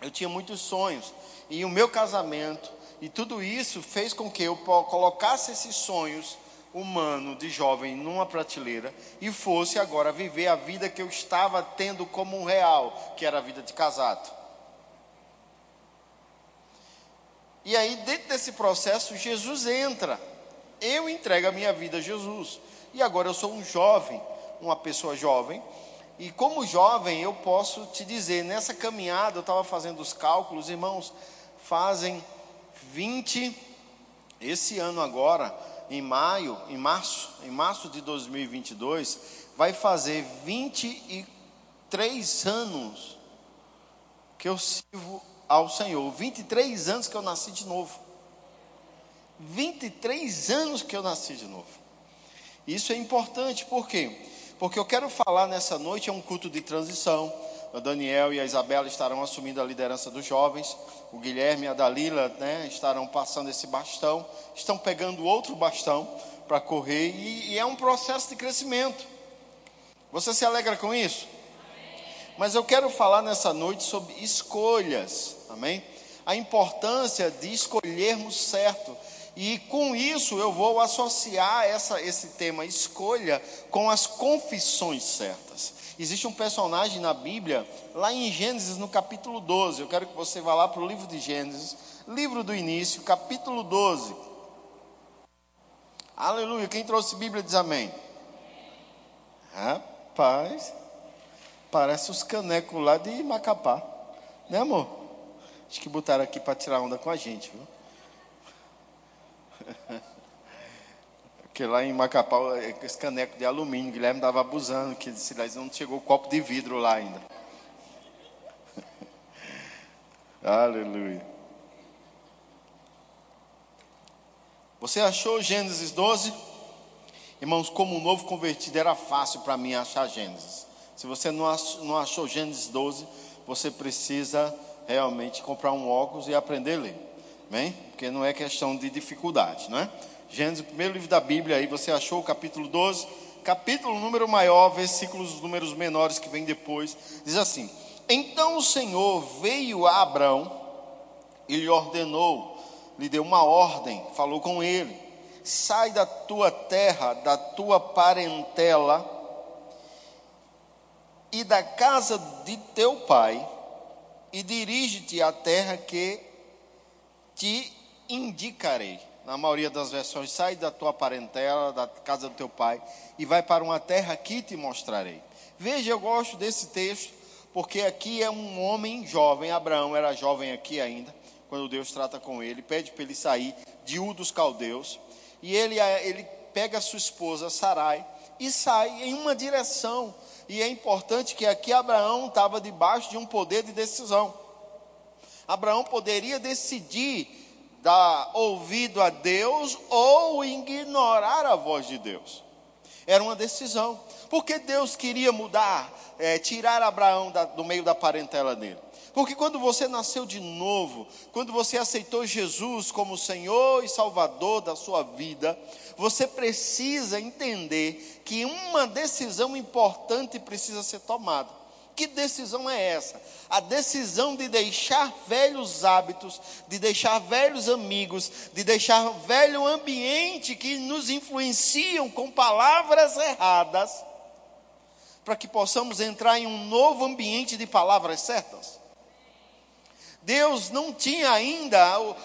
eu tinha muitos sonhos. E o meu casamento e tudo isso fez com que eu colocasse esses sonhos humano de jovem numa prateleira e fosse agora viver a vida que eu estava tendo como um real, que era a vida de casado. E aí, dentro desse processo, Jesus entra. Eu entrego a minha vida a Jesus. E agora eu sou um jovem, uma pessoa jovem. E como jovem, eu posso te dizer, nessa caminhada, eu estava fazendo os cálculos, irmãos, fazem 20, esse ano agora, em maio, em março, em março de 2022, vai fazer 23 anos que eu sirvo ao Senhor. 23 anos que eu nasci de novo. 23 anos que eu nasci de novo. Isso é importante, por quê? Porque eu quero falar nessa noite, é um culto de transição. O Daniel e a Isabela estarão assumindo a liderança dos jovens. O Guilherme e a Dalila né, estarão passando esse bastão. Estão pegando outro bastão para correr. E, e é um processo de crescimento. Você se alegra com isso? Mas eu quero falar nessa noite sobre escolhas. Amém? A importância de escolhermos certo. E com isso eu vou associar essa, esse tema escolha com as confissões certas. Existe um personagem na Bíblia, lá em Gênesis, no capítulo 12. Eu quero que você vá lá para o livro de Gênesis, livro do início, capítulo 12. Aleluia. Quem trouxe Bíblia diz amém. Rapaz, parece os canecos lá de Macapá, né, amor? Acho que botaram aqui para tirar onda com a gente, viu? Porque lá em Macapá, esse caneco de alumínio, Guilherme estava abusando, que disse, não chegou o copo de vidro lá ainda. Aleluia. Você achou Gênesis 12? Irmãos, como um novo convertido, era fácil para mim achar Gênesis. Se você não achou Gênesis 12, você precisa realmente comprar um óculos e aprender a ler. Porque não é questão de dificuldade, não é? Gênesis, o primeiro livro da Bíblia, aí você achou o capítulo 12, capítulo número maior, versículos números menores que vem depois, diz assim: Então o Senhor veio a Abraão e lhe ordenou, lhe deu uma ordem, falou com ele: Sai da tua terra, da tua parentela e da casa de teu pai e dirige-te à terra que te indicarei. Na maioria das versões, sai da tua parentela, da casa do teu pai, e vai para uma terra que te mostrarei. Veja, eu gosto desse texto, porque aqui é um homem jovem, Abraão era jovem aqui ainda, quando Deus trata com ele, pede para ele sair de U dos caldeus, e ele, ele pega sua esposa Sarai e sai em uma direção e é importante que aqui Abraão estava debaixo de um poder de decisão. Abraão poderia decidir dar ouvido a Deus ou ignorar a voz de Deus. Era uma decisão. Porque Deus queria mudar, é, tirar Abraão da, do meio da parentela dele. Porque quando você nasceu de novo, quando você aceitou Jesus como Senhor e Salvador da sua vida, você precisa entender que uma decisão importante precisa ser tomada. Que decisão é essa? A decisão de deixar velhos hábitos, de deixar velhos amigos, de deixar velho ambiente que nos influenciam com palavras erradas, para que possamos entrar em um novo ambiente de palavras certas. Deus não tinha ainda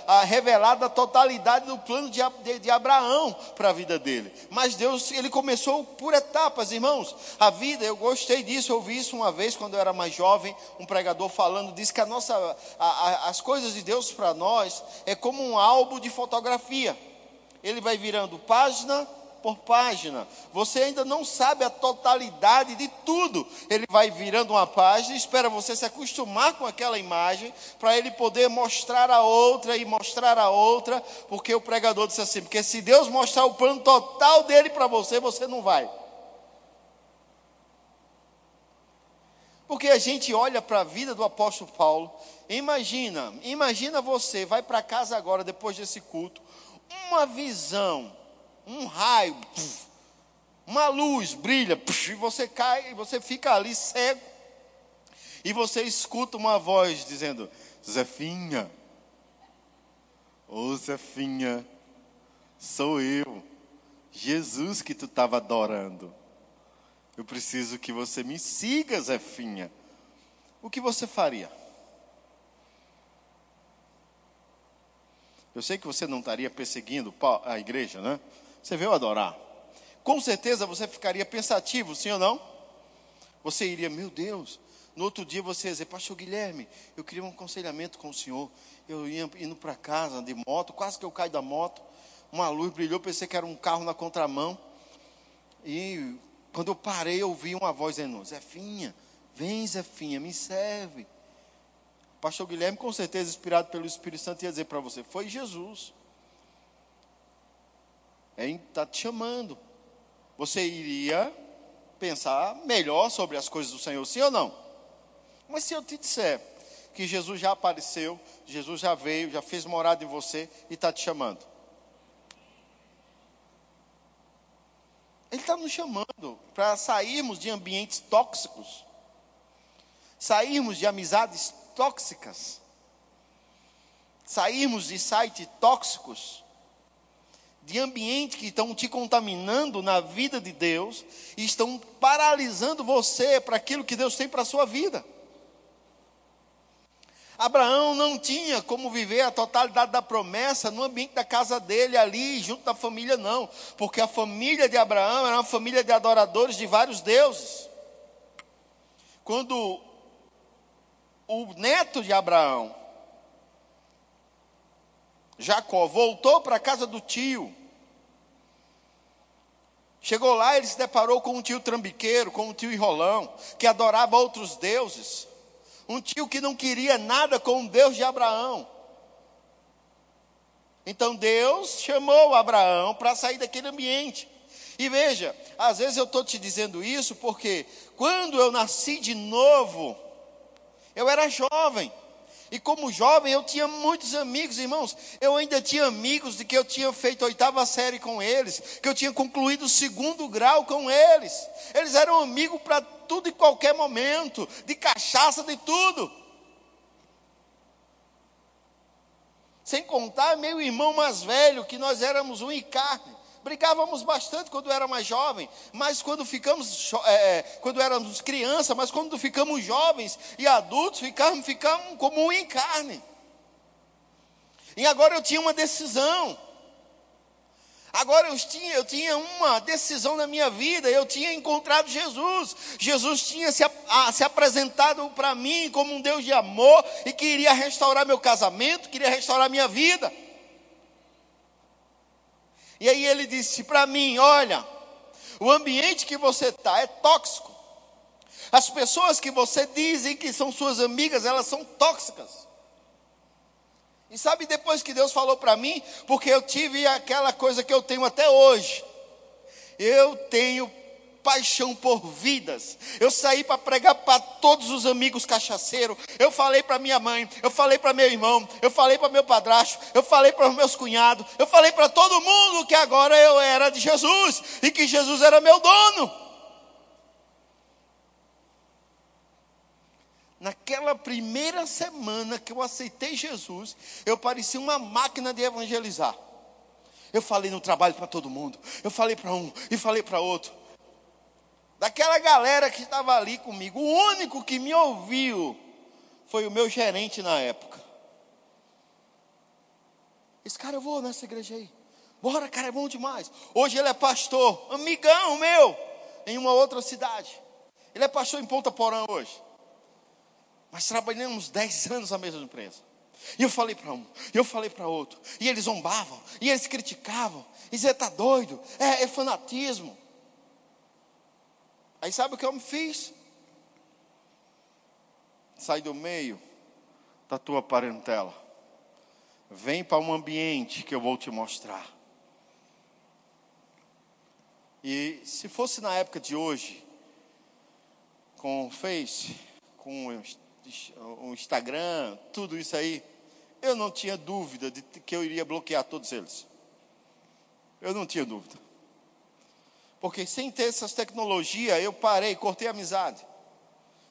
a, revelado a totalidade do plano de, de, de Abraão para a vida dele. Mas Deus, ele começou por etapas, irmãos. A vida, eu gostei disso, eu ouvi isso uma vez quando eu era mais jovem, um pregador falando, disse que a nossa, a, a, as coisas de Deus para nós é como um álbum de fotografia. Ele vai virando página por página. Você ainda não sabe a totalidade de tudo. Ele vai virando uma página, espera você se acostumar com aquela imagem, para ele poder mostrar a outra e mostrar a outra, porque o pregador disse assim: porque se Deus mostrar o plano total dele para você, você não vai. Porque a gente olha para a vida do apóstolo Paulo, imagina, imagina você, vai para casa agora, depois desse culto, uma visão um raio, uma luz brilha, e você cai, e você fica ali cego. e você escuta uma voz dizendo: Zefinha, ô Zefinha, sou eu, Jesus que tu estava adorando. Eu preciso que você me siga, Zefinha. O que você faria? Eu sei que você não estaria perseguindo a igreja, né? Você veio adorar. Com certeza você ficaria pensativo, sim ou não? Você iria, meu Deus. No outro dia você ia dizer, Pastor Guilherme, eu queria um aconselhamento com o senhor. Eu ia indo para casa de moto, quase que eu caio da moto. Uma luz brilhou, pensei que era um carro na contramão. E quando eu parei, eu ouvi uma voz dizendo: Zefinha, vem, Zefinha, me serve. Pastor Guilherme, com certeza, inspirado pelo Espírito Santo, ia dizer para você: Foi Jesus. Está te chamando. Você iria pensar melhor sobre as coisas do Senhor, sim ou não? Mas se eu te disser que Jesus já apareceu, Jesus já veio, já fez morada em você e está te chamando. Ele está nos chamando para sairmos de ambientes tóxicos, sairmos de amizades tóxicas, sairmos de sites tóxicos, de ambientes que estão te contaminando na vida de Deus e estão paralisando você para aquilo que Deus tem para a sua vida. Abraão não tinha como viver a totalidade da promessa no ambiente da casa dele, ali, junto da família, não. Porque a família de Abraão era uma família de adoradores de vários deuses. Quando o neto de Abraão, Jacó, voltou para a casa do tio, chegou lá, ele se deparou com um tio trambiqueiro, com um tio enrolão, que adorava outros deuses. Um tio que não queria nada com o Deus de Abraão. Então Deus chamou Abraão para sair daquele ambiente. E veja, às vezes eu estou te dizendo isso porque quando eu nasci de novo, eu era jovem. E como jovem eu tinha muitos amigos, irmãos. Eu ainda tinha amigos de que eu tinha feito oitava série com eles, que eu tinha concluído o segundo grau com eles. Eles eram amigos para tudo e qualquer momento, de cachaça, de tudo. Sem contar meu irmão mais velho, que nós éramos um e carne. Brigávamos bastante quando era mais jovem, mas quando ficamos, é, é, quando éramos criança, mas quando ficamos jovens e adultos, ficamos, ficamos como um em carne. E agora eu tinha uma decisão. Agora eu tinha, eu tinha uma decisão na minha vida, eu tinha encontrado Jesus. Jesus tinha se, a, se apresentado para mim como um Deus de amor e queria restaurar meu casamento, queria restaurar minha vida. E aí ele disse para mim: Olha, o ambiente que você está é tóxico. As pessoas que você dizem que são suas amigas, elas são tóxicas. E sabe depois que Deus falou para mim? Porque eu tive aquela coisa que eu tenho até hoje. Eu tenho paixão por vidas. Eu saí para pregar para todos os amigos cachaceiros. Eu falei para minha mãe, eu falei para meu irmão, eu falei para meu padrasto, eu falei para os meus cunhados, eu falei para todo mundo que agora eu era de Jesus e que Jesus era meu dono. Naquela primeira semana que eu aceitei Jesus, eu parecia uma máquina de evangelizar. Eu falei no trabalho para todo mundo, eu falei para um e falei para outro daquela galera que estava ali comigo, o único que me ouviu foi o meu gerente na época. Esse cara, eu vou nessa igreja aí. Bora, cara, é bom demais. Hoje ele é pastor, amigão meu, em uma outra cidade. Ele é pastor em Ponta Porã hoje. Mas trabalhamos 10 anos na mesma empresa. E eu falei para um, e eu falei para outro. E eles zombavam, e eles criticavam. E diziam, está doido, é, é fanatismo. Aí sabe o que eu me fiz? Sai do meio da tua parentela. Vem para um ambiente que eu vou te mostrar. E se fosse na época de hoje, com o Face, com o Instagram, tudo isso aí, eu não tinha dúvida de que eu iria bloquear todos eles. Eu não tinha dúvida. Porque sem ter essas tecnologias, eu parei, cortei a amizade.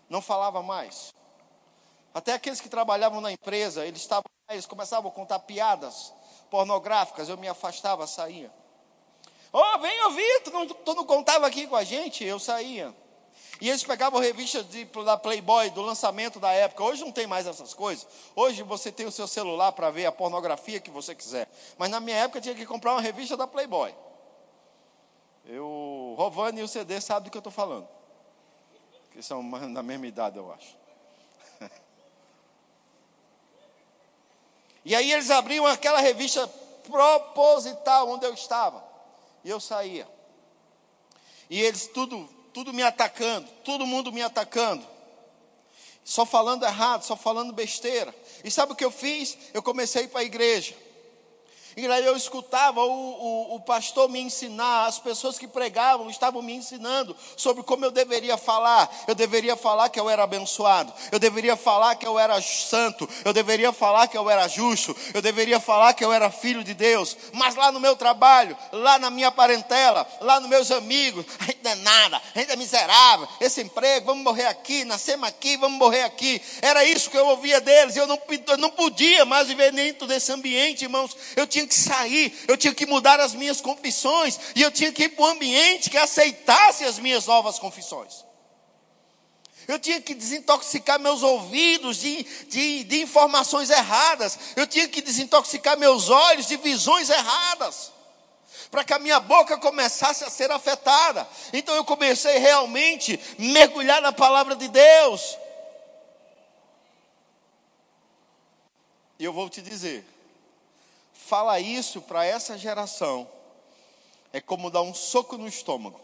Não falava mais. Até aqueles que trabalhavam na empresa, eles estavam, eles começavam a contar piadas pornográficas, eu me afastava, saía. Oh, vem ouvir, tu não, tu não contava aqui com a gente? Eu saía. E eles pegavam revistas da Playboy, do lançamento da época. Hoje não tem mais essas coisas. Hoje você tem o seu celular para ver a pornografia que você quiser. Mas na minha época tinha que comprar uma revista da Playboy. Eu, Rovani e o CD sabem do que eu estou falando. Que são da mesma idade, eu acho. E aí eles abriam aquela revista proposital onde eu estava. E eu saía. E eles tudo, tudo me atacando, todo mundo me atacando. Só falando errado, só falando besteira. E sabe o que eu fiz? Eu comecei para a igreja. E aí eu escutava o, o, o, pastor me ensinar, as pessoas que pregavam estavam me ensinando sobre como eu deveria falar. Eu deveria falar que eu era abençoado, eu deveria falar que eu era santo, eu deveria falar que eu era justo, eu deveria falar que eu era filho de Deus. Mas lá no meu trabalho, lá na minha parentela, lá nos meus amigos, a gente não é nada, a gente é miserável. Esse emprego, vamos morrer aqui, nascemos aqui, vamos morrer aqui. Era isso que eu ouvia deles, eu não, eu não podia mais viver dentro desse ambiente, irmãos. Eu tinha tinha que sair, eu tinha que mudar as minhas confissões, e eu tinha que ir para um ambiente que aceitasse as minhas novas confissões. Eu tinha que desintoxicar meus ouvidos de, de, de informações erradas, eu tinha que desintoxicar meus olhos de visões erradas para que a minha boca começasse a ser afetada. Então eu comecei realmente a mergulhar na palavra de Deus. E eu vou te dizer, fala isso para essa geração é como dar um soco no estômago.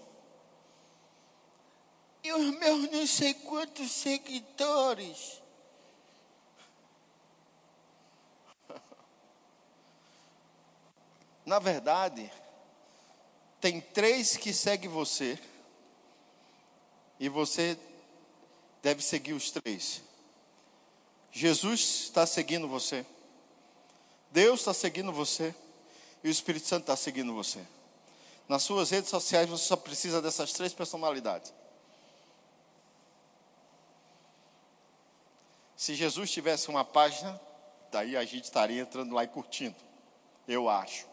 E os meus não sei quantos seguidores. Na verdade, tem três que seguem você. E você deve seguir os três. Jesus está seguindo você. Deus está seguindo você e o Espírito Santo está seguindo você. Nas suas redes sociais você só precisa dessas três personalidades. Se Jesus tivesse uma página, daí a gente estaria entrando lá e curtindo. Eu acho.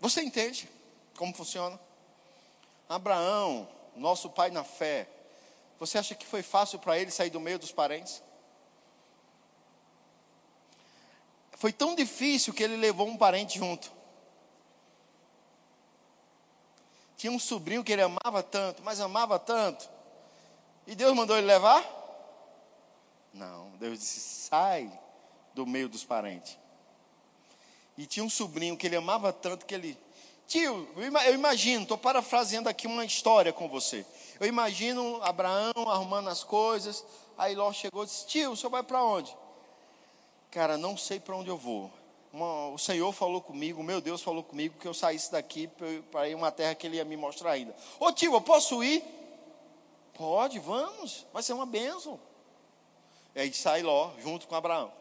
Você entende como funciona? Abraão, nosso pai na fé, você acha que foi fácil para ele sair do meio dos parentes? Foi tão difícil que ele levou um parente junto. Tinha um sobrinho que ele amava tanto, mas amava tanto. E Deus mandou ele levar? Não, Deus disse: sai do meio dos parentes. E tinha um sobrinho que ele amava tanto que ele. Tio, eu imagino, estou parafraseando aqui uma história com você. Eu imagino Abraão arrumando as coisas. Aí Ló chegou e disse: Tio, o senhor vai para onde? Cara, não sei para onde eu vou. Uma, o Senhor falou comigo, meu Deus falou comigo que eu saísse daqui para ir uma terra que Ele ia me mostrar ainda. Ô tio, eu posso ir? Pode, vamos, vai ser uma bênção. E aí sai Ló, junto com Abraão.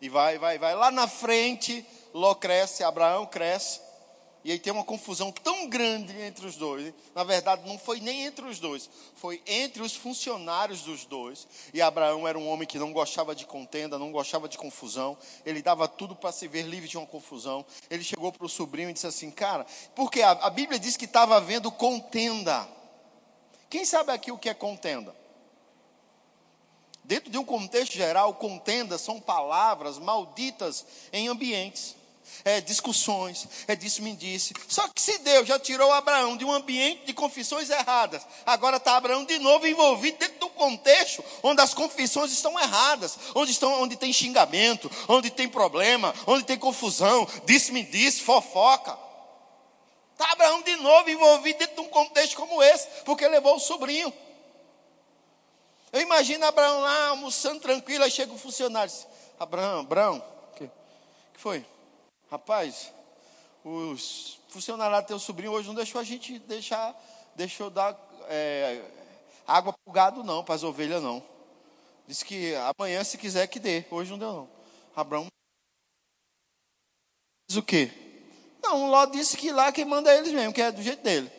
E vai, vai, vai. Lá na frente, Ló cresce, Abraão cresce. E aí tem uma confusão tão grande entre os dois. Na verdade, não foi nem entre os dois, foi entre os funcionários dos dois. E Abraão era um homem que não gostava de contenda, não gostava de confusão. Ele dava tudo para se ver livre de uma confusão. Ele chegou para o sobrinho e disse assim: Cara, porque a, a Bíblia diz que estava havendo contenda. Quem sabe aqui o que é contenda? Dentro de um contexto geral, contenda são palavras malditas em ambientes é discussões, é disse-me disse. Só que se Deus já tirou Abraão de um ambiente de confissões erradas, agora está Abraão de novo envolvido dentro do contexto onde as confissões estão erradas, onde, estão, onde tem xingamento, onde tem problema, onde tem confusão, disse-me disse, fofoca. Está Abraão de novo envolvido dentro de um contexto como esse, porque levou o sobrinho. Eu imagino Abraão lá almoçando tranquilo, aí chega o funcionário. Diz, Abraão, Abraão, o que, que foi? Rapaz, os funcionários do teu sobrinho hoje não deixou a gente deixar, deixou dar é, água para o gado não, para as ovelhas não. Disse que amanhã se quiser que dê, hoje não deu não. Abraão diz o quê? Não, Ló disse que lá quem manda é eles mesmo, que é do jeito dele.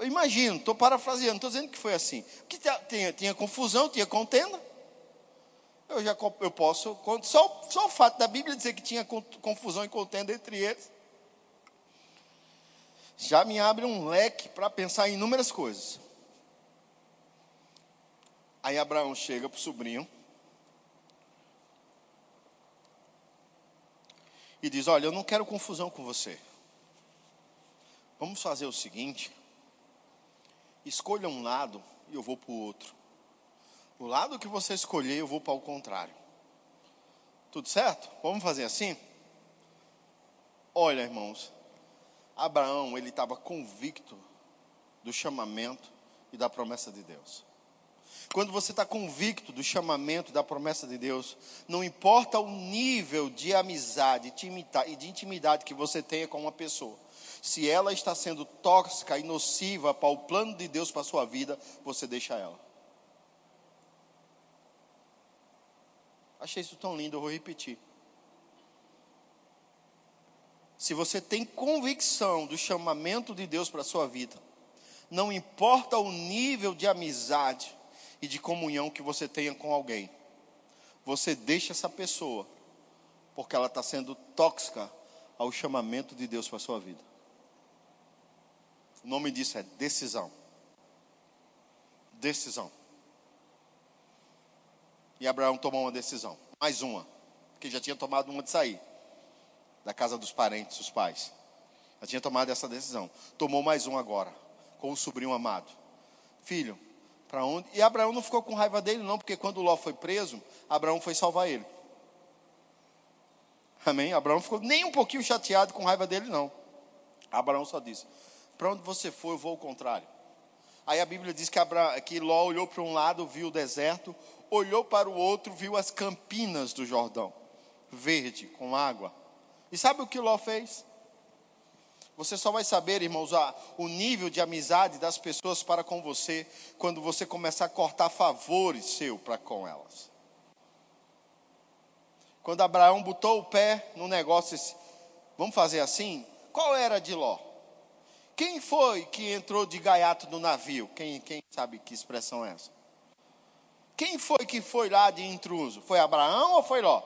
Imagino, estou parafraseando, estou dizendo que foi assim. Que tinha, tinha confusão, tinha contenda. Eu já eu posso, só, só o fato da Bíblia dizer que tinha confusão e contenda entre eles, já me abre um leque para pensar em inúmeras coisas. Aí Abraão chega para o sobrinho e diz: Olha, eu não quero confusão com você. Vamos fazer o seguinte: escolha um lado e eu vou para o outro. O lado que você escolher, eu vou para o contrário. Tudo certo? Vamos fazer assim? Olha, irmãos, Abraão, ele estava convicto do chamamento e da promessa de Deus. Quando você está convicto do chamamento e da promessa de Deus, não importa o nível de amizade e de intimidade que você tenha com uma pessoa, se ela está sendo tóxica e nociva para o plano de Deus para a sua vida, você deixa ela. Achei isso tão lindo, eu vou repetir. Se você tem convicção do chamamento de Deus para a sua vida, não importa o nível de amizade e de comunhão que você tenha com alguém, você deixa essa pessoa, porque ela está sendo tóxica ao chamamento de Deus para a sua vida. O nome disso é decisão. Decisão. E Abraão tomou uma decisão, mais uma, porque já tinha tomado uma de sair da casa dos parentes, dos pais. Já tinha tomado essa decisão. Tomou mais um agora, com o sobrinho amado. Filho, para onde? E Abraão não ficou com raiva dele, não, porque quando Ló foi preso, Abraão foi salvar ele. Amém? Abraão ficou nem um pouquinho chateado com raiva dele, não. Abraão só disse: Para onde você for, eu vou ao contrário. Aí a Bíblia diz que, Abra... que Ló olhou para um lado, viu o deserto, olhou para o outro, viu as campinas do Jordão, verde, com água. E sabe o que Ló fez? Você só vai saber, irmãos, o nível de amizade das pessoas para com você quando você começar a cortar favores seu para com elas. Quando Abraão botou o pé no negócio, disse, vamos fazer assim? Qual era de Ló? Quem foi que entrou de gaiato no navio? Quem, quem sabe que expressão é essa? Quem foi que foi lá de intruso? Foi Abraão ou foi Ló?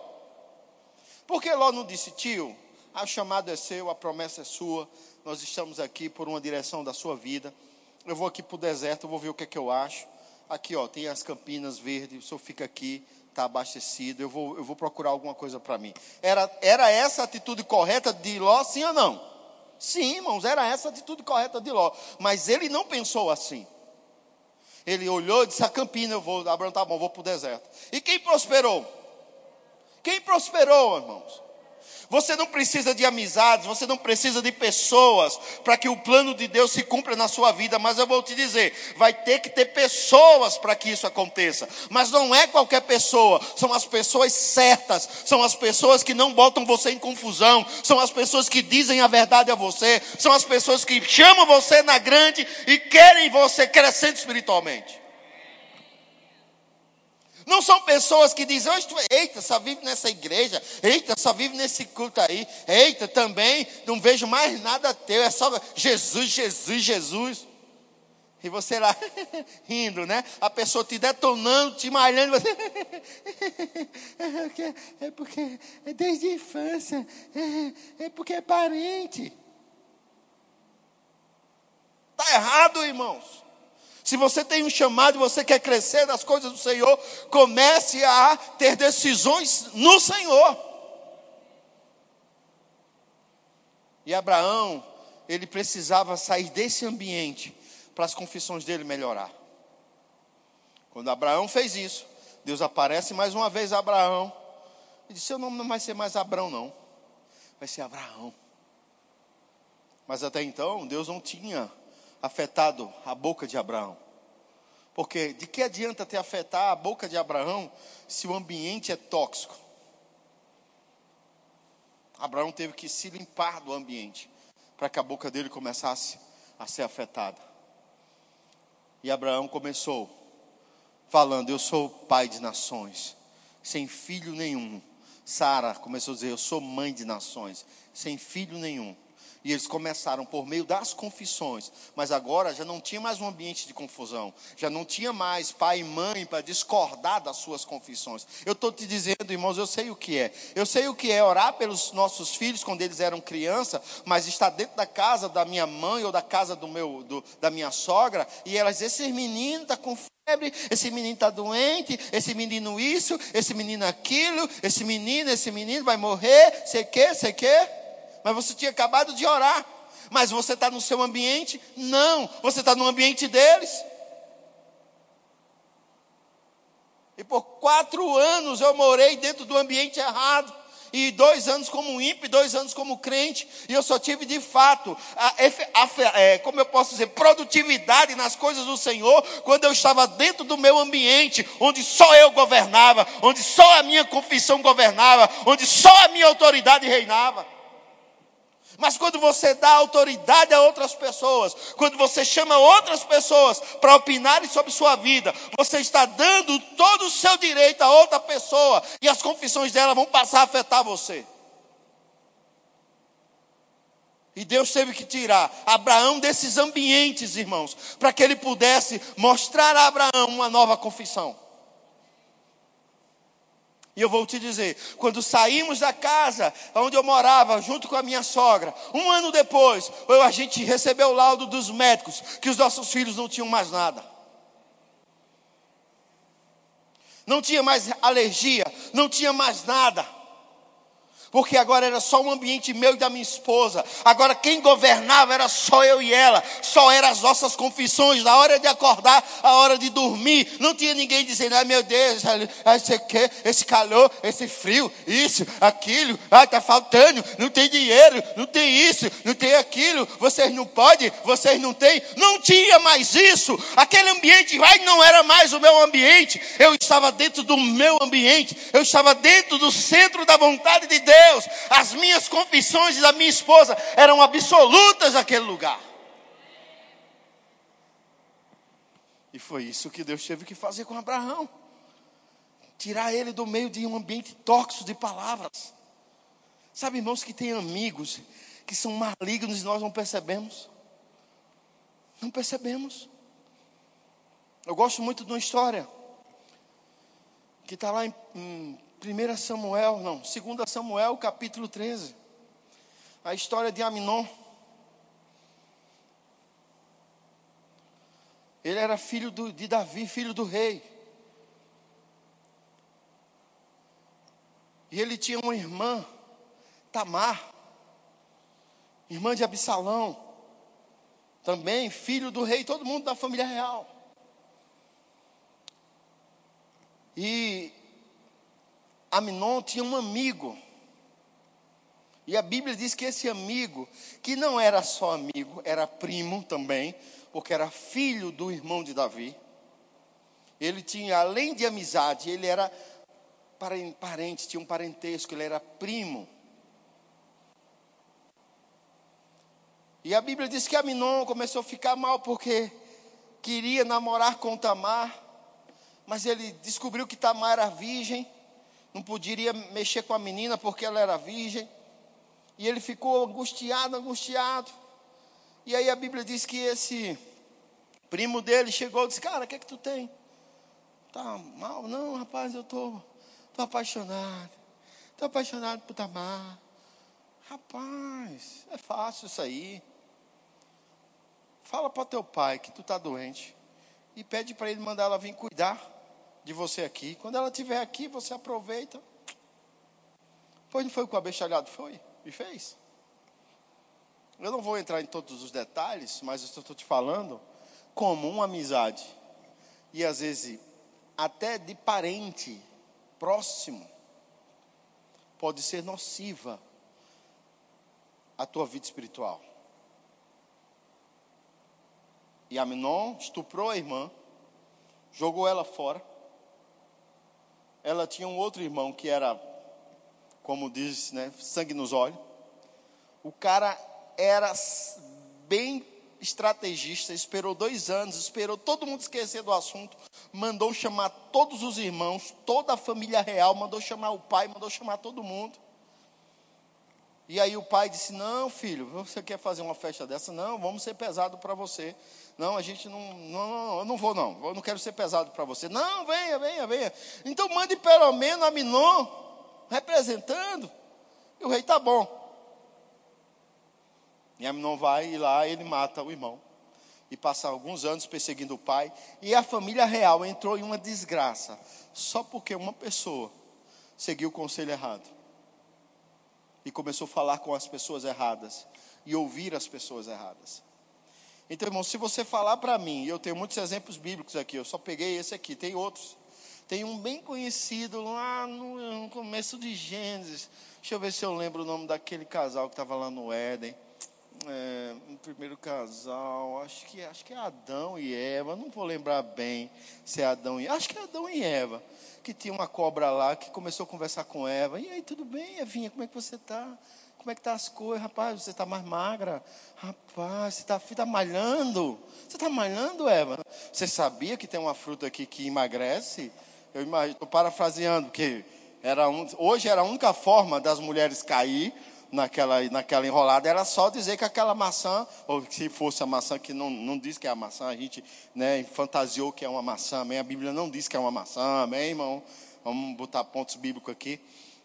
Porque Ló não disse, tio, a chamada é seu, a promessa é sua, nós estamos aqui por uma direção da sua vida. Eu vou aqui para o deserto, vou ver o que é que eu acho. Aqui, ó, tem as campinas verdes, o senhor fica aqui, está abastecido, eu vou, eu vou procurar alguma coisa para mim. Era, era essa a atitude correta de Ló, sim ou não? Sim, irmãos, era essa a atitude correta de Ló. Mas ele não pensou assim. Ele olhou e disse: A campina eu vou, Abraão, tá bom, vou para o deserto. E quem prosperou? Quem prosperou, irmãos? Você não precisa de amizades, você não precisa de pessoas para que o plano de Deus se cumpra na sua vida, mas eu vou te dizer, vai ter que ter pessoas para que isso aconteça. Mas não é qualquer pessoa, são as pessoas certas, são as pessoas que não botam você em confusão, são as pessoas que dizem a verdade a você, são as pessoas que chamam você na grande e querem você crescendo espiritualmente. Não são pessoas que dizem, eita, só vive nessa igreja, eita, só vive nesse culto aí, eita, também não vejo mais nada teu, é só Jesus, Jesus, Jesus. E você lá rindo, né? A pessoa te detonando, te malhando, você. é porque é desde a infância, é, é porque é parente. Está errado, irmãos. Se você tem um chamado e você quer crescer nas coisas do Senhor, comece a ter decisões no Senhor. E Abraão, ele precisava sair desse ambiente para as confissões dele melhorar. Quando Abraão fez isso, Deus aparece mais uma vez a Abraão e disse: Seu nome não vai ser mais Abraão, não, vai ser Abraão. Mas até então, Deus não tinha afetado a boca de Abraão. Porque de que adianta ter afetar a boca de Abraão se o ambiente é tóxico? Abraão teve que se limpar do ambiente para que a boca dele começasse a ser afetada. E Abraão começou falando: Eu sou pai de nações, sem filho nenhum. Sara começou a dizer: Eu sou mãe de nações, sem filho nenhum. E eles começaram por meio das confissões, mas agora já não tinha mais um ambiente de confusão, já não tinha mais pai e mãe para discordar das suas confissões. Eu estou te dizendo, irmãos, eu sei o que é. Eu sei o que é orar pelos nossos filhos quando eles eram criança, mas estar dentro da casa da minha mãe ou da casa do meu, do, da minha sogra, e elas esse menino está com febre, esse menino está doente, esse menino isso, esse menino aquilo, esse menino, esse menino vai morrer, sei que, sei que mas você tinha acabado de orar. Mas você está no seu ambiente? Não, você está no ambiente deles. E por quatro anos eu morei dentro do ambiente errado. E dois anos como ímpio, dois anos como crente. E eu só tive de fato, a, a, é, como eu posso dizer, produtividade nas coisas do Senhor, quando eu estava dentro do meu ambiente, onde só eu governava, onde só a minha confissão governava, onde só a minha autoridade reinava. Mas quando você dá autoridade a outras pessoas, quando você chama outras pessoas para opinarem sobre sua vida, você está dando todo o seu direito a outra pessoa e as confissões dela vão passar a afetar você. E Deus teve que tirar Abraão desses ambientes, irmãos, para que ele pudesse mostrar a Abraão uma nova confissão. E eu vou te dizer, quando saímos da casa onde eu morava, junto com a minha sogra, um ano depois, a gente recebeu o laudo dos médicos que os nossos filhos não tinham mais nada. Não tinha mais alergia, não tinha mais nada porque agora era só um ambiente meu e da minha esposa. Agora quem governava era só eu e ela. Só eram as nossas confissões, na hora de acordar, a hora de dormir. Não tinha ninguém dizendo, ai meu Deus, esse, que, esse calor, esse frio, isso, aquilo, ai está faltando, não tem dinheiro, não tem isso, não tem aquilo, vocês não podem, vocês não têm. Não tinha mais isso. Aquele ambiente ai, não era mais o meu ambiente. Eu estava dentro do meu ambiente, eu estava dentro do centro da vontade de Deus. Deus, as minhas confissões da minha esposa eram absolutas naquele lugar. E foi isso que Deus teve que fazer com Abraão tirar ele do meio de um ambiente tóxico de palavras. Sabe, irmãos, que tem amigos que são malignos e nós não percebemos? Não percebemos. Eu gosto muito de uma história que está lá em, em 1 Samuel, não, 2 Samuel, capítulo 13. A história de Aminon. Ele era filho do, de Davi, filho do rei. E ele tinha uma irmã, Tamar, irmã de Absalão, também filho do rei, todo mundo da família real. E Aminon tinha um amigo. E a Bíblia diz que esse amigo, que não era só amigo, era primo também, porque era filho do irmão de Davi. Ele tinha, além de amizade, ele era parente, tinha um parentesco, ele era primo. E a Bíblia diz que Aminon começou a ficar mal porque queria namorar com Tamar, mas ele descobriu que Tamar era virgem não poderia mexer com a menina porque ela era virgem. E ele ficou angustiado, angustiado. E aí a Bíblia diz que esse primo dele chegou e disse: Cara, o que é que tu tem? Tá mal? Não, rapaz, eu tô, tô apaixonado. Tô apaixonado por Tamar. Rapaz, é fácil isso aí. Fala para teu pai que tu tá doente e pede para ele mandar ela vir cuidar de você aqui. Quando ela estiver aqui, você aproveita. Pois não foi o que o abestalhado foi e fez? Eu não vou entrar em todos os detalhes, mas eu estou te falando como uma amizade, e às vezes até de parente próximo, pode ser nociva à tua vida espiritual. E Aminon estuprou a irmã, jogou ela fora, ela tinha um outro irmão que era, como diz, né, sangue nos olhos. O cara era bem estrategista, esperou dois anos, esperou todo mundo esquecer do assunto, mandou chamar todos os irmãos, toda a família real, mandou chamar o pai, mandou chamar todo mundo. E aí o pai disse: Não, filho, você quer fazer uma festa dessa? Não, vamos ser pesado para você. Não, a gente não, não, não, eu não vou não, eu não quero ser pesado para você. Não, venha, venha, venha. Então mande pelo menos a Minon representando. E o rei tá bom. E Aminon vai e lá ele mata o irmão. E passa alguns anos perseguindo o pai. E a família real entrou em uma desgraça. Só porque uma pessoa seguiu o conselho errado. E começou a falar com as pessoas erradas. E ouvir as pessoas erradas. Então, irmão, se você falar para mim, eu tenho muitos exemplos bíblicos aqui, eu só peguei esse aqui, tem outros. Tem um bem conhecido lá no, no começo de Gênesis. Deixa eu ver se eu lembro o nome daquele casal que estava lá no Éden é, primeiro casal, acho que, acho que é Adão e Eva, não vou lembrar bem se é Adão e acho que é Adão e Eva, que tinha uma cobra lá que começou a conversar com Eva. E aí, tudo bem, Evinha, como é que você está? Como é que tá as coisas? Rapaz, você está mais magra? Rapaz, você está tá malhando? Você está malhando, Eva? Você sabia que tem uma fruta aqui que emagrece? Eu estou parafraseando, porque era um, hoje era a única forma das mulheres cair naquela, naquela enrolada era só dizer que aquela maçã, ou se fosse a maçã que não, não diz que é a maçã, a gente né, fantasiou que é uma maçã, amém? A Bíblia não diz que é uma maçã, amém, irmão? Vamos botar pontos bíblicos aqui.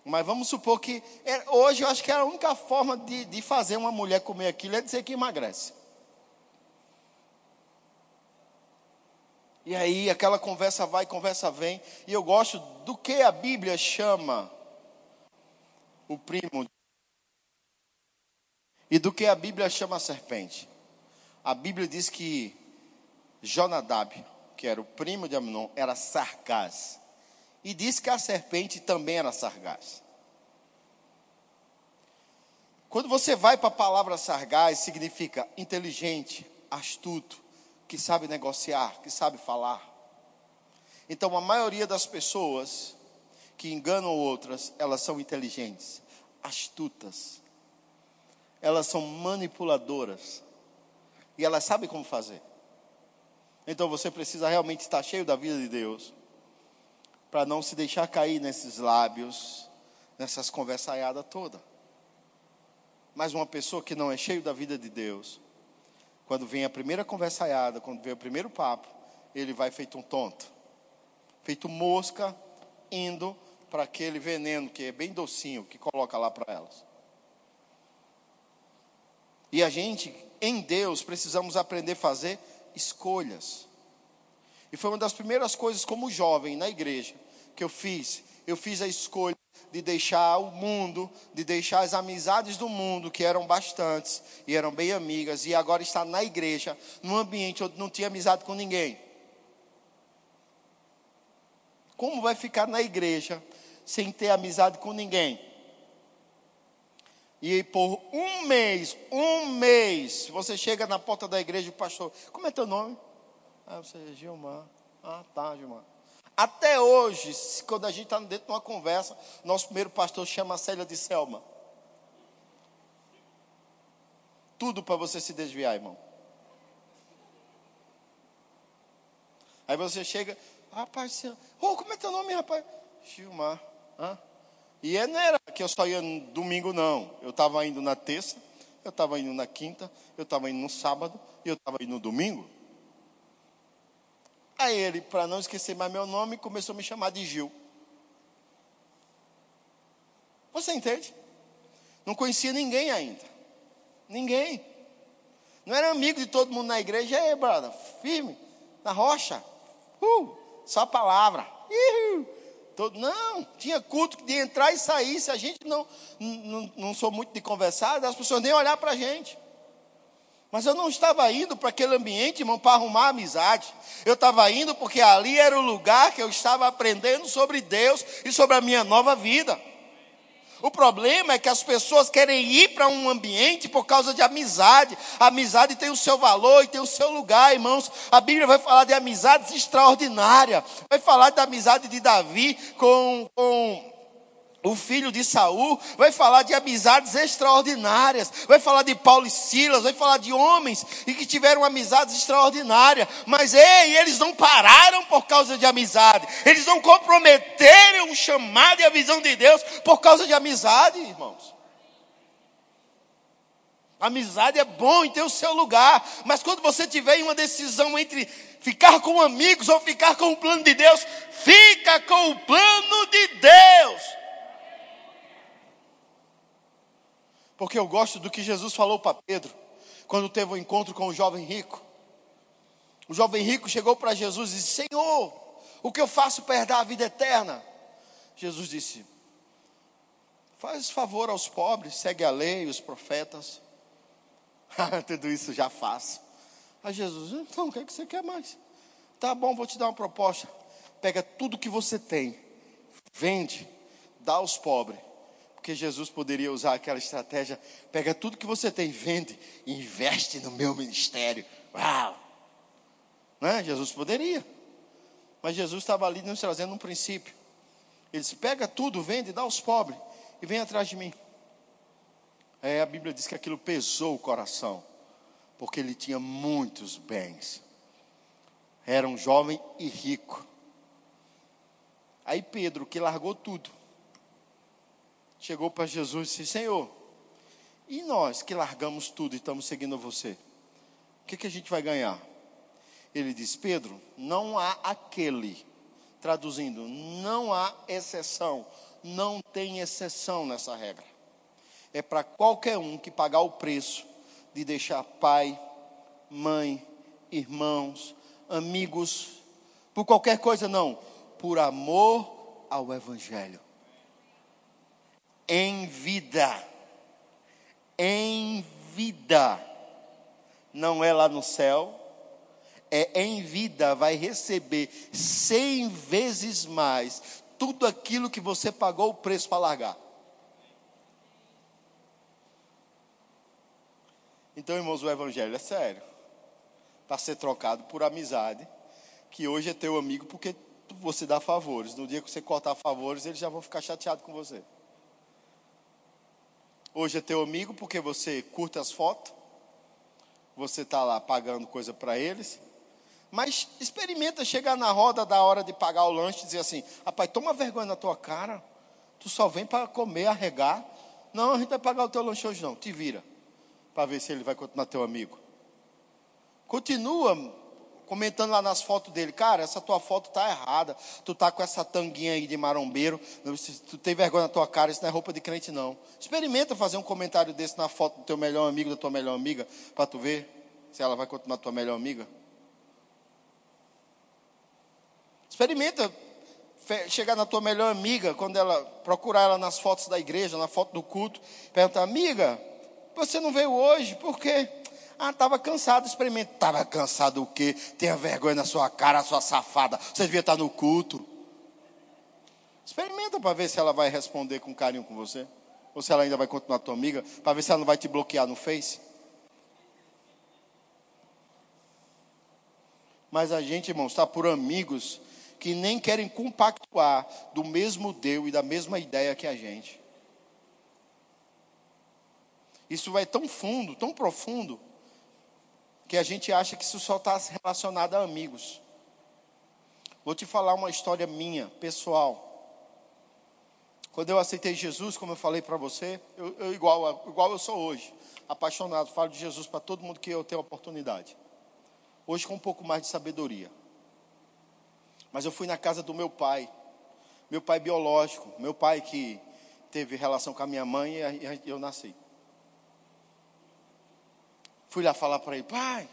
Mas vamos supor que é, hoje eu acho que era a única forma de, de fazer uma mulher comer aquilo é dizer que emagrece. E aí aquela conversa vai, conversa vem. E eu gosto do que a Bíblia chama o primo e do que a Bíblia chama a serpente? A Bíblia diz que Jonadab, que era o primo de Amnon, era sargaz. E diz que a serpente também era sargaz. Quando você vai para a palavra sargaz, significa inteligente, astuto, que sabe negociar, que sabe falar. Então, a maioria das pessoas que enganam outras, elas são inteligentes, astutas, elas são manipuladoras. E elas sabem como fazer. Então você precisa realmente estar cheio da vida de Deus. Para não se deixar cair nesses lábios, nessas conversaiadas toda. Mas uma pessoa que não é cheio da vida de Deus, quando vem a primeira conversaiada, quando vem o primeiro papo, ele vai feito um tonto. Feito mosca, indo para aquele veneno que é bem docinho, que coloca lá para elas. E a gente, em Deus, precisamos aprender a fazer escolhas. E foi uma das primeiras coisas, como jovem, na igreja, que eu fiz. Eu fiz a escolha de deixar o mundo, de deixar as amizades do mundo, que eram bastantes e eram bem amigas, e agora estar na igreja, num ambiente onde não tinha amizade com ninguém. Como vai ficar na igreja sem ter amizade com ninguém? E por um mês, um mês, você chega na porta da igreja, o pastor, como é teu nome? Ah, você é Gilmar. Ah, tá, Gilmar. Até hoje, quando a gente está dentro de uma conversa, nosso primeiro pastor chama a Célia de Selma. Tudo para você se desviar, irmão. Aí você chega, rapaz, oh, como é teu nome, rapaz? Gilmar. Hã? E é, não era que eu só ia no domingo, não. Eu estava indo na terça, eu estava indo na quinta, eu estava indo no sábado e eu estava indo no domingo. Aí ele, para não esquecer mais meu nome, começou a me chamar de Gil. Você entende? Não conhecia ninguém ainda. Ninguém. Não era amigo de todo mundo na igreja. aí, brother, firme, na rocha. Uh, só a palavra. Uhul. Todo, não, tinha culto de entrar e sair. Se a gente não, não, não sou muito de conversar, as pessoas nem olhar para a gente. Mas eu não estava indo para aquele ambiente, irmão, para arrumar amizade. Eu estava indo porque ali era o lugar que eu estava aprendendo sobre Deus e sobre a minha nova vida. O problema é que as pessoas querem ir para um ambiente por causa de amizade. A amizade tem o seu valor e tem o seu lugar, irmãos. A Bíblia vai falar de amizades extraordinárias. Vai falar da amizade de Davi com, com o filho de Saul, vai falar de amizades extraordinárias, vai falar de Paulo e Silas, vai falar de homens e que tiveram amizades extraordinárias, mas ei, eles não pararam por causa de amizade, eles não comprometeram o chamado e a visão de Deus por causa de amizade, irmãos. Amizade é bom em ter o seu lugar, mas quando você tiver uma decisão entre ficar com amigos ou ficar com o plano de Deus, fica com o plano de Deus. Porque eu gosto do que Jesus falou para Pedro, quando teve o um encontro com o jovem rico. O jovem rico chegou para Jesus e disse: Senhor, o que eu faço para herdar a vida eterna? Jesus disse: Faz favor aos pobres, segue a lei, os profetas. Tudo isso já faço. Aí Jesus, então o que, é que você quer mais? Tá bom, vou te dar uma proposta. Pega tudo que você tem, vende, dá aos pobres. Porque Jesus poderia usar aquela estratégia: pega tudo que você tem, vende e investe no meu ministério. Uau! Né? Jesus poderia. Mas Jesus estava ali nos trazendo um princípio. Ele disse: pega tudo, vende, dá aos pobres e vem atrás de mim. É, a Bíblia diz que aquilo pesou o coração, porque ele tinha muitos bens. Era um jovem e rico. Aí Pedro, que largou tudo, chegou para Jesus e disse: Senhor, e nós que largamos tudo e estamos seguindo você, o que, que a gente vai ganhar? Ele diz: Pedro, não há aquele, traduzindo, não há exceção, não tem exceção nessa regra é para qualquer um que pagar o preço de deixar pai, mãe, irmãos, amigos, por qualquer coisa, não, por amor ao Evangelho. Em vida, em vida, não é lá no céu, é em vida, vai receber cem vezes mais tudo aquilo que você pagou o preço para largar. Então, irmãos, o evangelho é sério. Para ser trocado por amizade, que hoje é teu amigo porque você dá favores. No dia que você cortar favores, eles já vão ficar chateados com você. Hoje é teu amigo porque você curta as fotos, você está lá pagando coisa para eles. Mas experimenta chegar na roda da hora de pagar o lanche e dizer assim: rapaz, toma vergonha na tua cara, tu só vem para comer, arregar. Não, a gente vai pagar o teu lanche hoje não, te vira para ver se ele vai continuar teu amigo. Continua comentando lá nas fotos dele, cara, essa tua foto tá errada. Tu tá com essa tanguinha aí de marombeiro. Tu tem vergonha na tua cara, isso não é roupa de crente não. Experimenta fazer um comentário desse na foto do teu melhor amigo, da tua melhor amiga, para tu ver se ela vai continuar tua melhor amiga. Experimenta chegar na tua melhor amiga, quando ela procurar ela nas fotos da igreja, na foto do culto, perguntar, amiga, você não veio hoje, por quê? Ah, estava cansado, experimenta. Estava cansado o quê? Tenha vergonha na sua cara, sua safada. Você devia estar no culto. Experimenta para ver se ela vai responder com carinho com você. Ou se ela ainda vai continuar tua amiga. Para ver se ela não vai te bloquear no Face. Mas a gente, irmãos, está por amigos que nem querem compactuar do mesmo Deus e da mesma ideia que a gente. Isso vai tão fundo, tão profundo, que a gente acha que isso só está relacionado a amigos. Vou te falar uma história minha, pessoal. Quando eu aceitei Jesus, como eu falei para você, eu, eu, igual, igual eu sou hoje, apaixonado, falo de Jesus para todo mundo que eu tenho oportunidade. Hoje com um pouco mais de sabedoria. Mas eu fui na casa do meu pai, meu pai biológico, meu pai que teve relação com a minha mãe e eu nasci. Fui lá falar para ele, pai.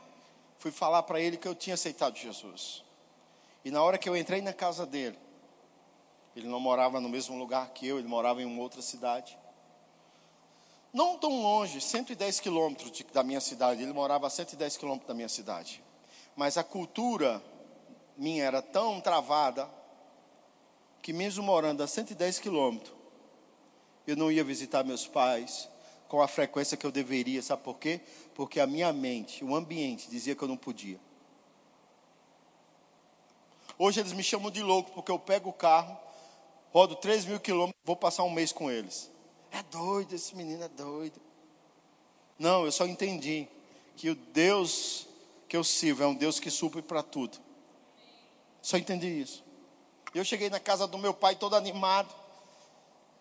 Fui falar para ele que eu tinha aceitado Jesus. E na hora que eu entrei na casa dele, ele não morava no mesmo lugar que eu, ele morava em uma outra cidade. Não tão longe, 110 quilômetros da minha cidade. Ele morava a 110 quilômetros da minha cidade. Mas a cultura minha era tão travada que mesmo morando a 110 quilômetros, eu não ia visitar meus pais, com a frequência que eu deveria. Sabe por quê? Porque a minha mente, o ambiente, dizia que eu não podia. Hoje eles me chamam de louco porque eu pego o carro, rodo 3 mil quilômetros, vou passar um mês com eles. É doido, esse menino é doido. Não, eu só entendi que o Deus que eu sirvo é um Deus que supre para tudo. Só entendi isso. Eu cheguei na casa do meu pai todo animado.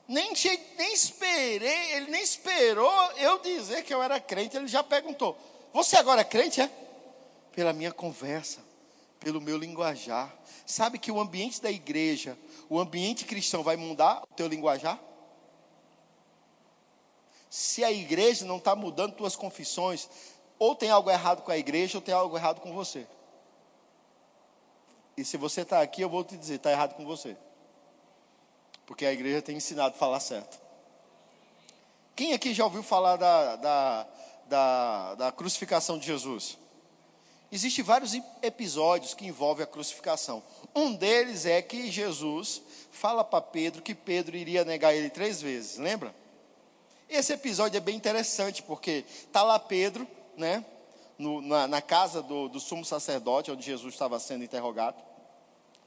Nem, nem esperei, ele nem esperou eu dizer que eu era crente, ele já perguntou: Você agora é crente, é? Pela minha conversa, pelo meu linguajar. Sabe que o ambiente da igreja, o ambiente cristão vai mudar o teu linguajar? Se a igreja não está mudando tuas confissões, ou tem algo errado com a igreja, ou tem algo errado com você. E se você está aqui, eu vou te dizer, está errado com você. Porque a igreja tem ensinado a falar certo. Quem aqui já ouviu falar da, da, da, da crucificação de Jesus? Existem vários episódios que envolvem a crucificação. Um deles é que Jesus fala para Pedro que Pedro iria negar ele três vezes, lembra? Esse episódio é bem interessante, porque está lá Pedro, né, no, na, na, casa do, do sumo sacerdote, onde Jesus estava sendo interrogado.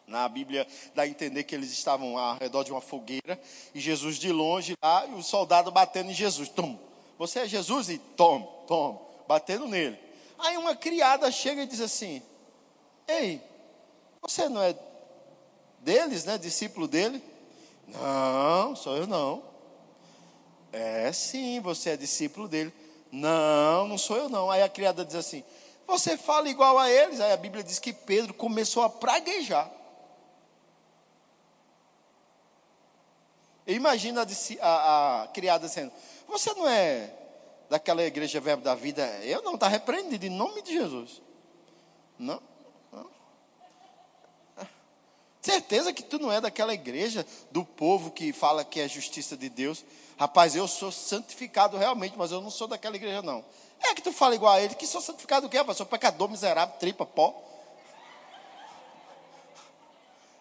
Na Bíblia dá a entender que eles estavam ao redor de uma fogueira, e Jesus de longe lá, e o soldado batendo em Jesus. Tom, você é Jesus? E tom, tom, batendo nele. Aí uma criada chega e diz assim: Ei, você não é deles, né? Discípulo dele? Não, sou eu não. É sim, você é discípulo dele. Não, não sou eu não. Aí a criada diz assim: Você fala igual a eles. Aí a Bíblia diz que Pedro começou a praguejar. Imagina a, a, a criada dizendo: Você não é daquela igreja Verbo da Vida, eu não, está repreendido em nome de Jesus. Não, não. Certeza que tu não é daquela igreja do povo que fala que é justiça de Deus. Rapaz, eu sou santificado realmente, mas eu não sou daquela igreja, não. É que tu fala igual a ele, que sou santificado o quê, rapaz? Sou pecador, miserável, tripa, pó.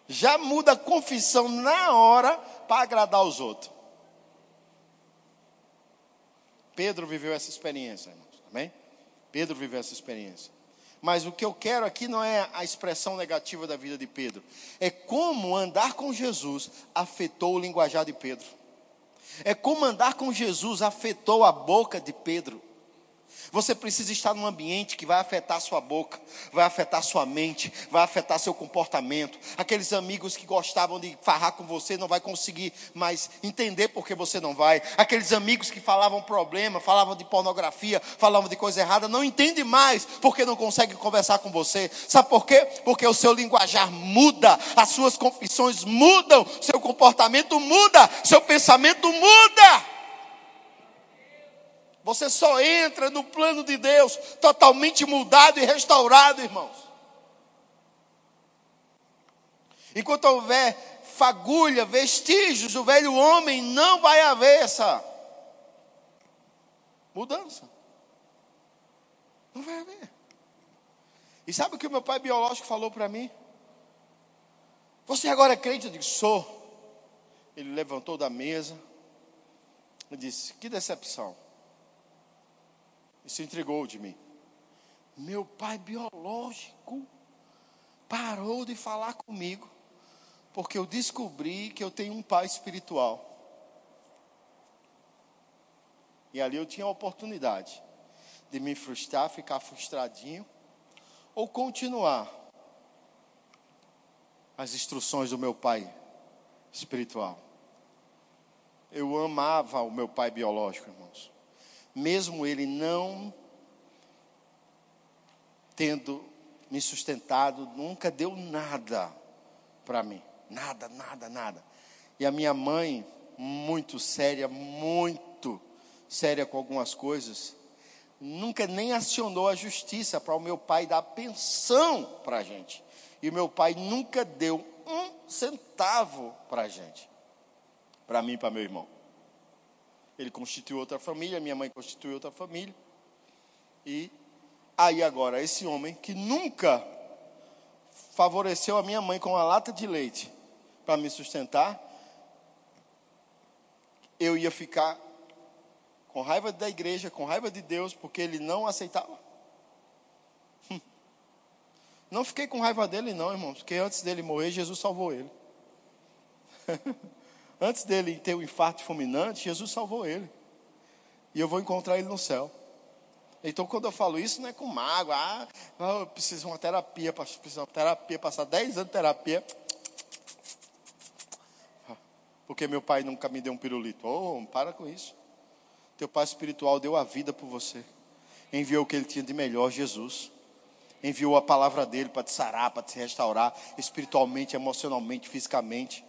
Já muda a confissão na hora para agradar os outros. Pedro viveu essa experiência, irmãos. Amém? Pedro viveu essa experiência. Mas o que eu quero aqui não é a expressão negativa da vida de Pedro. É como andar com Jesus afetou o linguajar de Pedro. É como andar com Jesus afetou a boca de Pedro. Você precisa estar num ambiente que vai afetar sua boca, vai afetar sua mente, vai afetar seu comportamento. Aqueles amigos que gostavam de farrar com você não vai conseguir mais entender porque você não vai. Aqueles amigos que falavam problema, falavam de pornografia, falavam de coisa errada, não entende mais porque não consegue conversar com você. Sabe por quê? Porque o seu linguajar muda, as suas confissões mudam, seu comportamento muda, seu pensamento muda. Você só entra no plano de Deus totalmente mudado e restaurado, irmãos. Enquanto houver fagulha, vestígios do velho homem, não vai haver essa mudança. Não vai haver. E sabe o que o meu pai biológico falou para mim? Você agora é crente? Eu disse, sou. Ele levantou da mesa e disse: Que decepção e se entregou de mim. Meu pai biológico parou de falar comigo, porque eu descobri que eu tenho um pai espiritual. E ali eu tinha a oportunidade de me frustrar, ficar frustradinho, ou continuar as instruções do meu pai espiritual. Eu amava o meu pai biológico, irmãos mesmo ele não tendo me sustentado, nunca deu nada para mim. Nada, nada, nada. E a minha mãe, muito séria, muito séria com algumas coisas, nunca nem acionou a justiça para o meu pai dar pensão para a gente. E o meu pai nunca deu um centavo para a gente, para mim e para meu irmão. Ele constituiu outra família, minha mãe constituiu outra família. E aí agora, esse homem que nunca favoreceu a minha mãe com uma lata de leite para me sustentar, eu ia ficar com raiva da igreja, com raiva de Deus, porque ele não aceitava. Não fiquei com raiva dele, não, irmãos, porque antes dele morrer, Jesus salvou ele. Antes dele ter o um infarto fulminante, Jesus salvou ele. E eu vou encontrar ele no céu. Então, quando eu falo isso, não é com mágoa. Ah, eu preciso de uma terapia, preciso de uma terapia, passar 10 anos de terapia. Porque meu pai nunca me deu um pirulito. Oh, para com isso. Teu pai espiritual deu a vida por você. Enviou o que ele tinha de melhor, Jesus. Enviou a palavra dele para te sarar, para te restaurar espiritualmente, emocionalmente, fisicamente.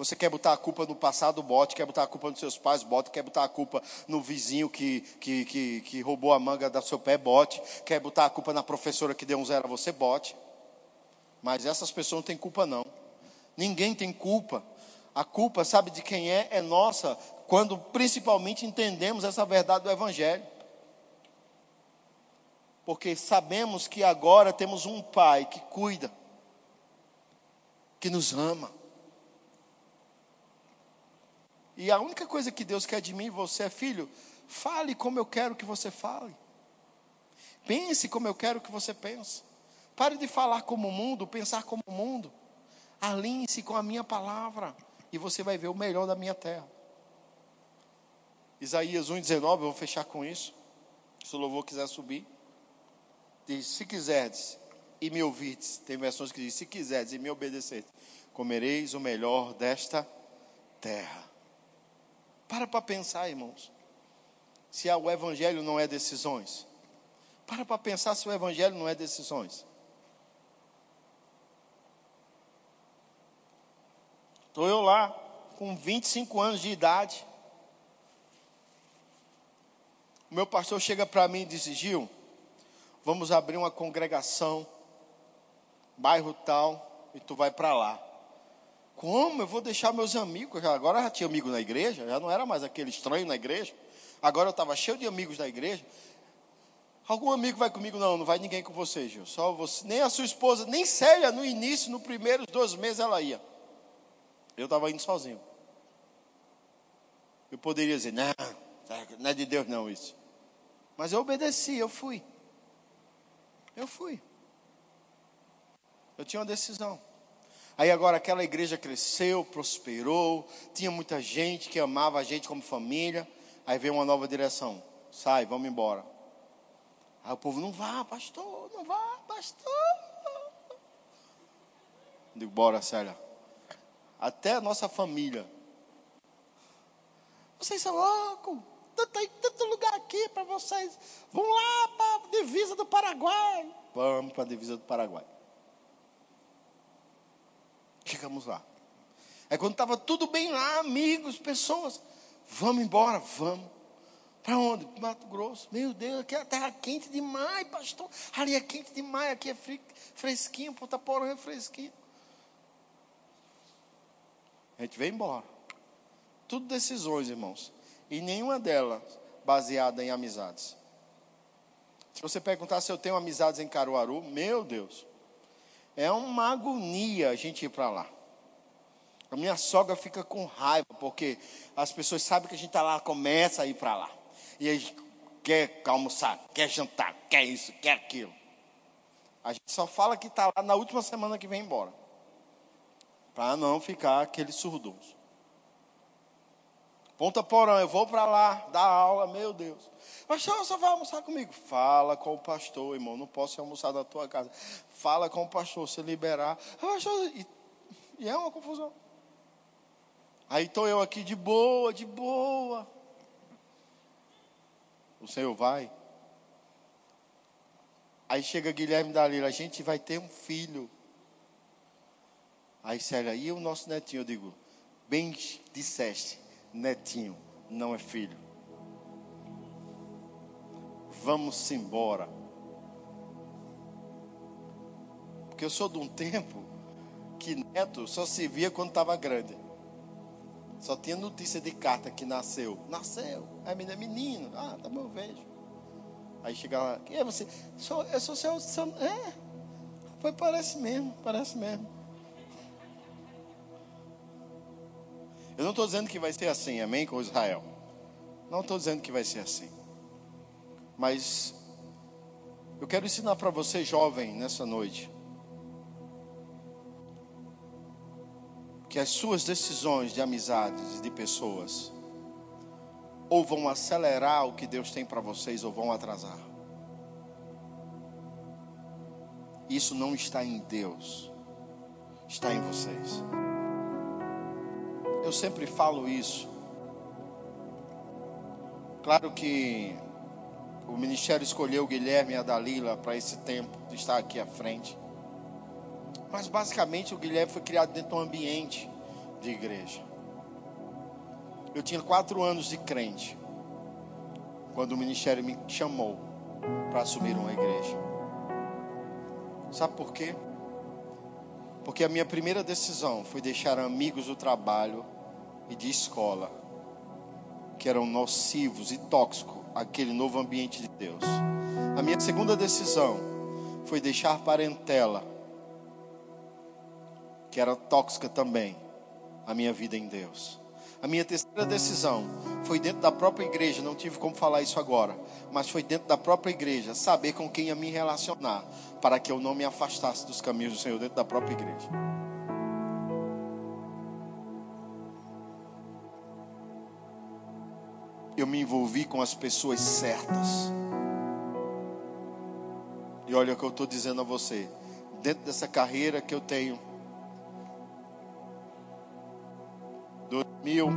Você quer botar a culpa no passado, bote. Quer botar a culpa nos seus pais, bote. Quer botar a culpa no vizinho que, que, que, que roubou a manga do seu pé, bote. Quer botar a culpa na professora que deu um zero a você, bote. Mas essas pessoas não têm culpa, não. Ninguém tem culpa. A culpa, sabe de quem é? É nossa, quando principalmente entendemos essa verdade do Evangelho. Porque sabemos que agora temos um Pai que cuida, que nos ama. E a única coisa que Deus quer de mim você é, filho, fale como eu quero que você fale. Pense como eu quero que você pense. Pare de falar como o mundo, pensar como o mundo. Alinhe-se com a minha palavra e você vai ver o melhor da minha terra. Isaías 1,19, eu vou fechar com isso. Se o louvor quiser subir. Diz: Se quiserdes e me ouvirdes, tem versões que dizem: Se quiserdes e me obedecerdes, comereis o melhor desta terra. Para para pensar, irmãos. Se o evangelho não é decisões. Para para pensar se o evangelho não é decisões. Estou eu lá, com 25 anos de idade. O meu pastor chega para mim e diz: Gil, vamos abrir uma congregação, bairro tal, e tu vai para lá. Como? Eu vou deixar meus amigos. Agora já tinha amigo na igreja, já não era mais aquele estranho na igreja. Agora eu estava cheio de amigos da igreja. Algum amigo vai comigo? Não, não vai ninguém com você, Gil. Só você, nem a sua esposa, nem Célia, no início, no primeiros dois meses ela ia. Eu estava indo sozinho. Eu poderia dizer, não, não é de Deus não isso. Mas eu obedeci, eu fui. Eu fui. Eu tinha uma decisão. Aí agora aquela igreja cresceu, prosperou, tinha muita gente que amava a gente como família. Aí veio uma nova direção. Sai, vamos embora. Aí o povo, não vá, pastor, não vá, pastor. Digo, bora, Célia até a nossa família. Vocês são loucos, tem tanto lugar aqui para vocês. Vão lá para a divisa do Paraguai. Vamos para a divisa do Paraguai. Chegamos lá. É quando estava tudo bem lá, amigos, pessoas. Vamos embora, vamos. Para onde? Mato Grosso. Meu Deus, aqui é terra quente demais, pastor. Ali é quente demais, aqui é fresquinho, Ponta Porã é fresquinho. A gente veio embora. Tudo decisões, irmãos. E nenhuma delas baseada em amizades. Se você perguntar se eu tenho amizades em Caruaru, meu Deus, é uma agonia a gente ir para lá. A minha sogra fica com raiva, porque as pessoas sabem que a gente está lá, começa a ir para lá. E a gente quer almoçar, quer jantar, quer isso, quer aquilo. A gente só fala que está lá na última semana que vem embora para não ficar aquele surdoso. Ponta Porã, eu vou para lá dar aula, meu Deus. Pastor, você vai almoçar comigo? Fala com o pastor, irmão. Não posso almoçar na tua casa. Fala com o pastor, se liberar. E, e é uma confusão. Aí estou eu aqui de boa, de boa. O Senhor vai. Aí chega Guilherme Dalila, a gente vai ter um filho. Aí Célia, e o nosso netinho? Eu digo, bem disseste, netinho, não é filho. Vamos embora. Porque eu sou de um tempo que neto só se via quando estava grande. Só tinha notícia de carta que nasceu. Nasceu. É menino. Ah, tá bom, vejo. Aí chegava, quem é você? Sou, eu sou seu, seu. É. Foi, parece mesmo, parece mesmo. Eu não estou dizendo que vai ser assim, amém, com Israel. Não estou dizendo que vai ser assim. Mas eu quero ensinar para você, jovem, nessa noite, que as suas decisões de amizades de pessoas ou vão acelerar o que Deus tem para vocês ou vão atrasar. Isso não está em Deus, está em vocês. Eu sempre falo isso. Claro que o ministério escolheu o Guilherme e a Dalila para esse tempo de estar aqui à frente. Mas basicamente o Guilherme foi criado dentro de um ambiente de igreja. Eu tinha quatro anos de crente quando o ministério me chamou para assumir uma igreja. Sabe por quê? Porque a minha primeira decisão foi deixar amigos do trabalho e de escola que eram nocivos e tóxicos aquele novo ambiente de Deus. A minha segunda decisão foi deixar parentela que era tóxica também a minha vida em Deus. A minha terceira decisão foi dentro da própria igreja, não tive como falar isso agora, mas foi dentro da própria igreja, saber com quem ia me relacionar, para que eu não me afastasse dos caminhos do Senhor dentro da própria igreja. Eu me envolvi com as pessoas certas. E olha o que eu estou dizendo a você. Dentro dessa carreira que eu tenho, 2000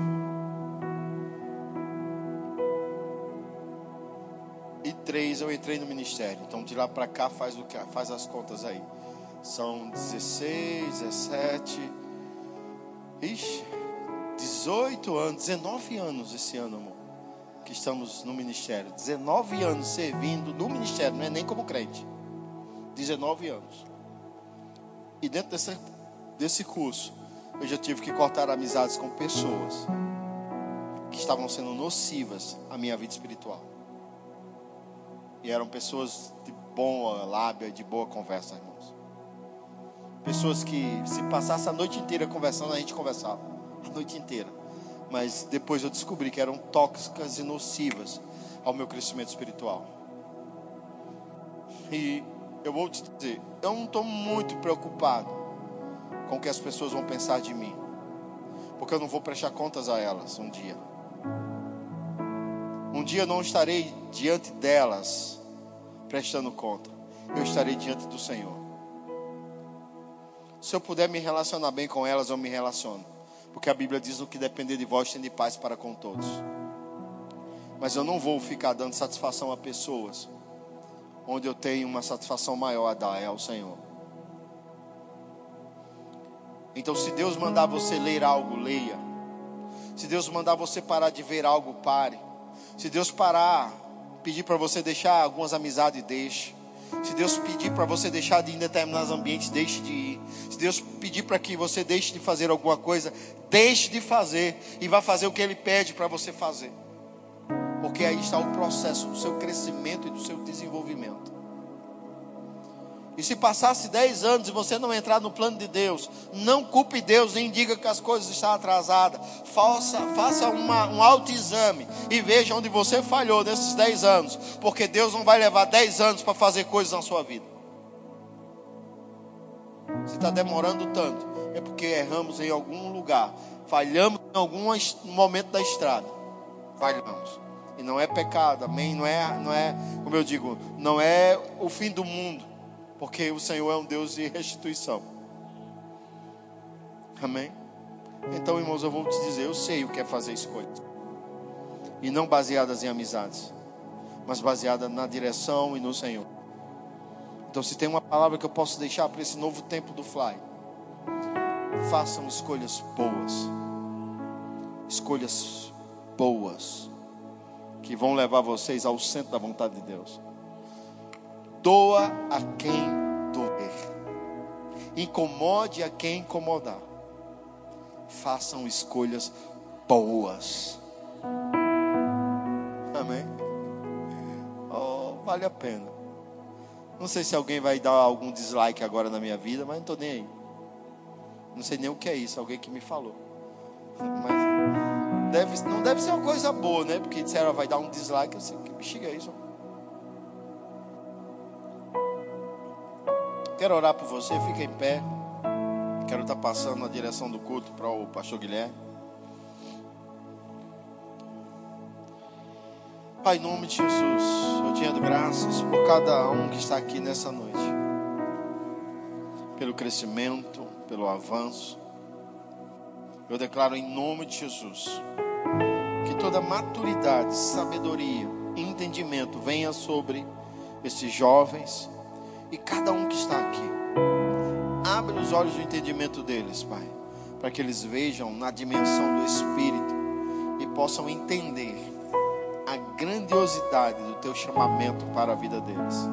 e três eu entrei no ministério. Então de lá para cá faz o que faz as contas aí. São 16, 17, ixi, 18 anos, 19 anos esse ano, amor, que estamos no ministério. 19 anos servindo no ministério, não é nem como crente. 19 anos. E dentro desse, desse curso, eu já tive que cortar amizades com pessoas que estavam sendo nocivas à minha vida espiritual. E eram pessoas de boa lábia, de boa conversa, irmãos. Pessoas que, se passasse a noite inteira conversando, a gente conversava. A noite inteira. Mas depois eu descobri que eram tóxicas e nocivas ao meu crescimento espiritual. E eu vou te dizer, eu não estou muito preocupado com o que as pessoas vão pensar de mim. Porque eu não vou prestar contas a elas um dia. Um dia eu não estarei diante delas prestando conta. Eu estarei diante do Senhor. Se eu puder me relacionar bem com elas, eu me relaciono. Porque a Bíblia diz: o que depender de vós, tem de paz para com todos. Mas eu não vou ficar dando satisfação a pessoas onde eu tenho uma satisfação maior a dar é ao Senhor. Então, se Deus mandar você ler algo, leia. Se Deus mandar você parar de ver algo, pare. Se Deus parar, pedir para você deixar algumas amizades, deixe. Se Deus pedir para você deixar de ir em determinados ambientes, deixe de ir. Se Deus pedir para que você deixe de fazer alguma coisa, deixe de fazer e vá fazer o que Ele pede para você fazer. Porque aí está o processo do seu crescimento e do seu desenvolvimento. E se passasse 10 anos e você não entrar no plano de Deus, não culpe Deus, nem diga que as coisas estão atrasadas. Faça, faça uma, um autoexame e veja onde você falhou nesses 10 anos. Porque Deus não vai levar 10 anos para fazer coisas na sua vida. Se está demorando tanto, é porque erramos em algum lugar, falhamos em algum momento da estrada. Falhamos. E não é pecado, amém? Não é, não é, como eu digo, não é o fim do mundo porque o Senhor é um Deus de restituição. Amém? Então, irmãos, eu vou te dizer, eu sei o que é fazer escolhas. E não baseadas em amizades, mas baseadas na direção e no Senhor. Então, se tem uma palavra que eu posso deixar para esse novo tempo do Fly, façam escolhas boas. Escolhas boas que vão levar vocês ao centro da vontade de Deus. Doa a quem. Incomode a quem incomodar. Façam escolhas boas. Amém? Oh, vale a pena. Não sei se alguém vai dar algum dislike agora na minha vida, mas não estou nem aí. Não sei nem o que é isso, alguém que me falou. Mas deve, não deve ser uma coisa boa, né? Porque disseram vai dar um dislike, eu sei que bexiga é isso. Quero orar por você, fica em pé. Quero estar passando na direção do culto para o pastor Guilherme. Pai, em nome de Jesus, eu te rendo graças por cada um que está aqui nessa noite. Pelo crescimento, pelo avanço. Eu declaro em nome de Jesus que toda maturidade, sabedoria, entendimento venha sobre esses jovens e cada um que está aqui. Abre os olhos do entendimento deles, Pai, para que eles vejam na dimensão do Espírito e possam entender a grandiosidade do teu chamamento para a vida deles.